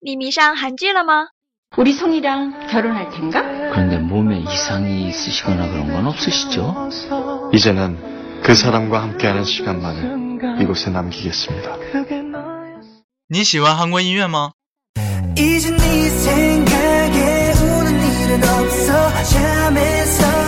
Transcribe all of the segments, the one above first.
你迷上韩剧了吗？ 우리 송이랑 결혼할 텐가? 그런데 몸에 이상이 있으시거나 그런 건 없으시죠? 이제는 그 사람과 함께하는 시간만을 이곳에 남기겠습니다. 你喜欢韩国音乐吗？ 이제 네 생각에 우는 일은 없어 잠에서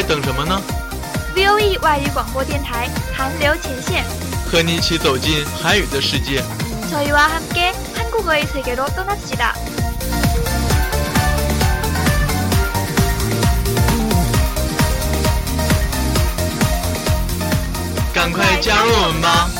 还等什么呢？ VOE 外语广播电台韩流前线，和你一起走进韩语的世界。 저희와 함께 한국어의 세계로 떠납시다. 赶快加入我们吧！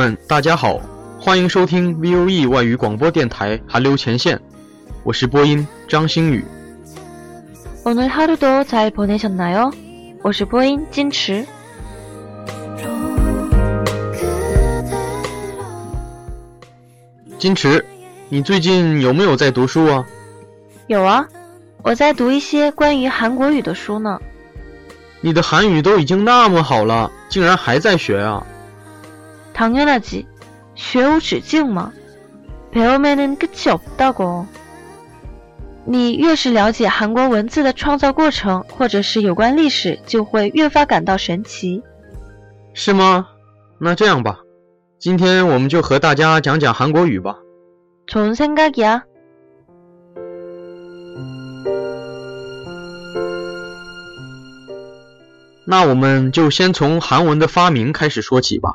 们，大家好，欢迎收听 VOE 外语广播电台韩流前线，我是播音张星宇。 오늘 하루도 잘 보내셨나요? 我是播音金池。 그대로 金池，你最近有没有在读书啊？有啊，我在读一些关于韩国语的书呢。你的韩语都已经那么好了，竟然还在学啊？ 당연하지. 学无止境嘛。배움에는 끝이 없다고. 你越是了解韩国文字的创造过程，或者是有关历史，就会越发感到神奇。是吗？那这样吧，今天我们就和大家讲讲韩国语吧。 좋은 생각이야. 那我们就先从韩文的发明开始说起吧。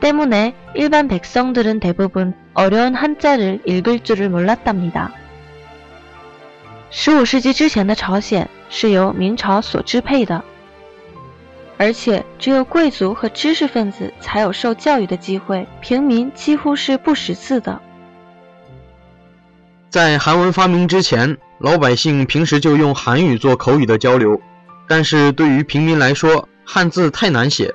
때문에 일반 백성들은 대부분 어려운 한자를 읽을 줄을 몰랐답니다. 15世纪之前的朝鲜是由明朝所支配的，而且只有贵族和知识分子才有受教育的机会，平民几乎是不识字的。在韩文发明之前，老百姓平时就用韩语做口语的交流，但是对于平民来说，汉字太难写，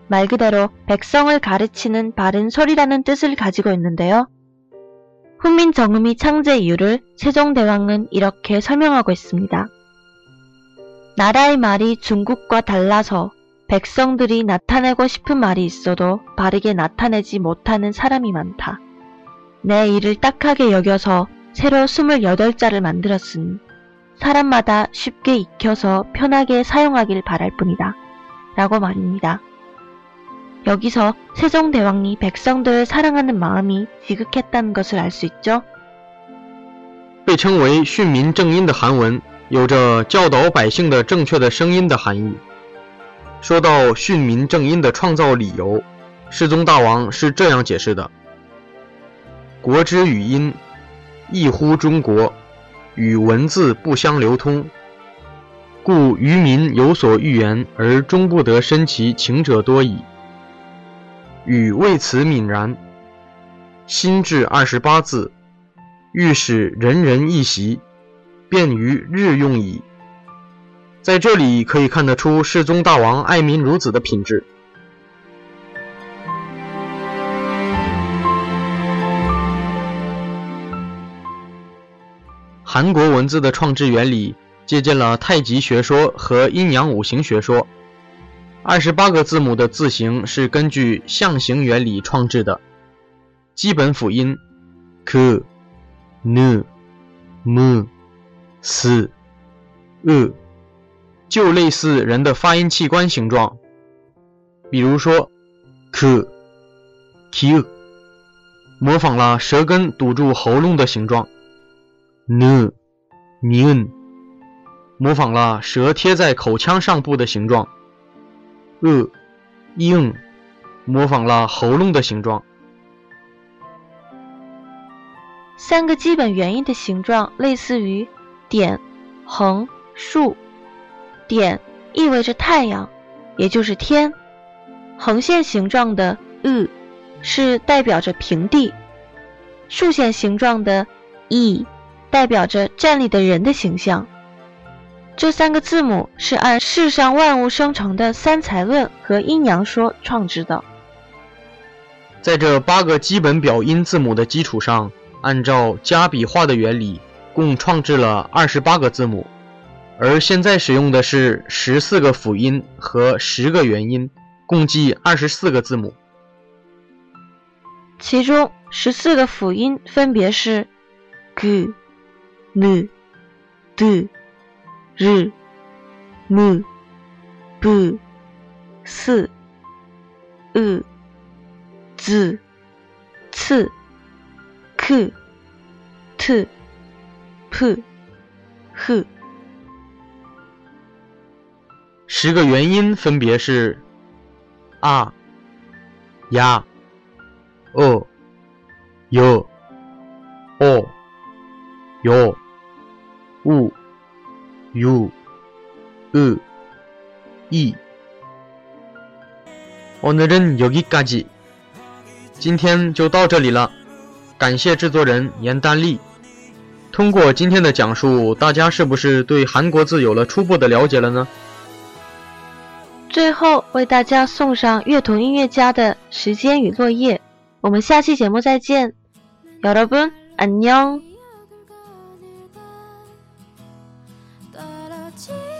말 그대로 백성을 가르치는 바른 소리라는 뜻을 가지고 있는데요. 훈민정음이 창제 이유를 세종대왕은 이렇게 설명하고 있습니다. 나라의 말이 중국과 달라서 백성들이 나타내고 싶은 말이 있어도 바르게 나타내지 못하는 사람이 많다. 내 일을 딱하게 여겨서 새로 28자를 만들었으니 사람마다 쉽게 익혀서 편하게 사용하길 바랄 뿐이다. 라고 말입니다. 여기서 세종대왕이 백성들을 사랑하는 마음이 지극했다는 것을 알 수 있죠. 被称为训民正音的韩文，有着教导百姓的正确的声音的含义。 说到训民正音的创造理由，世宗大王是这样解释的：国之语音，异乎中国，与文字不相流通，故愚民有所欲言而终不得申其情者多矣。 禹为此泯然，心至二十八字，欲使人人一习，便于日用矣。在这里可以看得出世宗大王爱民如子的品质。韩国文字的创制原理借鉴了太极学说和阴阳五行学说。二十八个字母的字形是根据象形原理创制的，基本辅音 k、n、m、s、e 就类似人的发音器官形状，比如说 k、q，模仿了舌根堵住喉咙的形状；n、n，模仿了舌贴在口腔上部的形状。呃，硬，模仿了喉咙的形状。三个基本元音的形状类似于点、横、竖。点意味着太阳，也就是天。横线形状的呃是代表着平地，竖线形状的 e，代表着站立的人的形象。这三个字母是按世上万物生成的三才论和阴阳说创制的。在这八个基本表音字母的基础上，按照加笔画的原理，共创制了二十八个字母。而现在使用的是十四个辅音和十个元音，共计二十四个字母。其中十四个辅音分别是 g、n、d。日、木、不、四、日、子、次、克、特、普、赫。十个元音分别是啊、呀、哦、哟、哦、哟、 우。 유, 으, 이. 오늘은 여기까지. 今天就到这里了。感谢制作人严丹丽。通过今天的讲述，大家是不是对韩国字有了初步的了解了呢？最后为大家送上乐童音乐家的时间与落叶。我们下期节目再见。 붉게 물든 하 记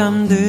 잠들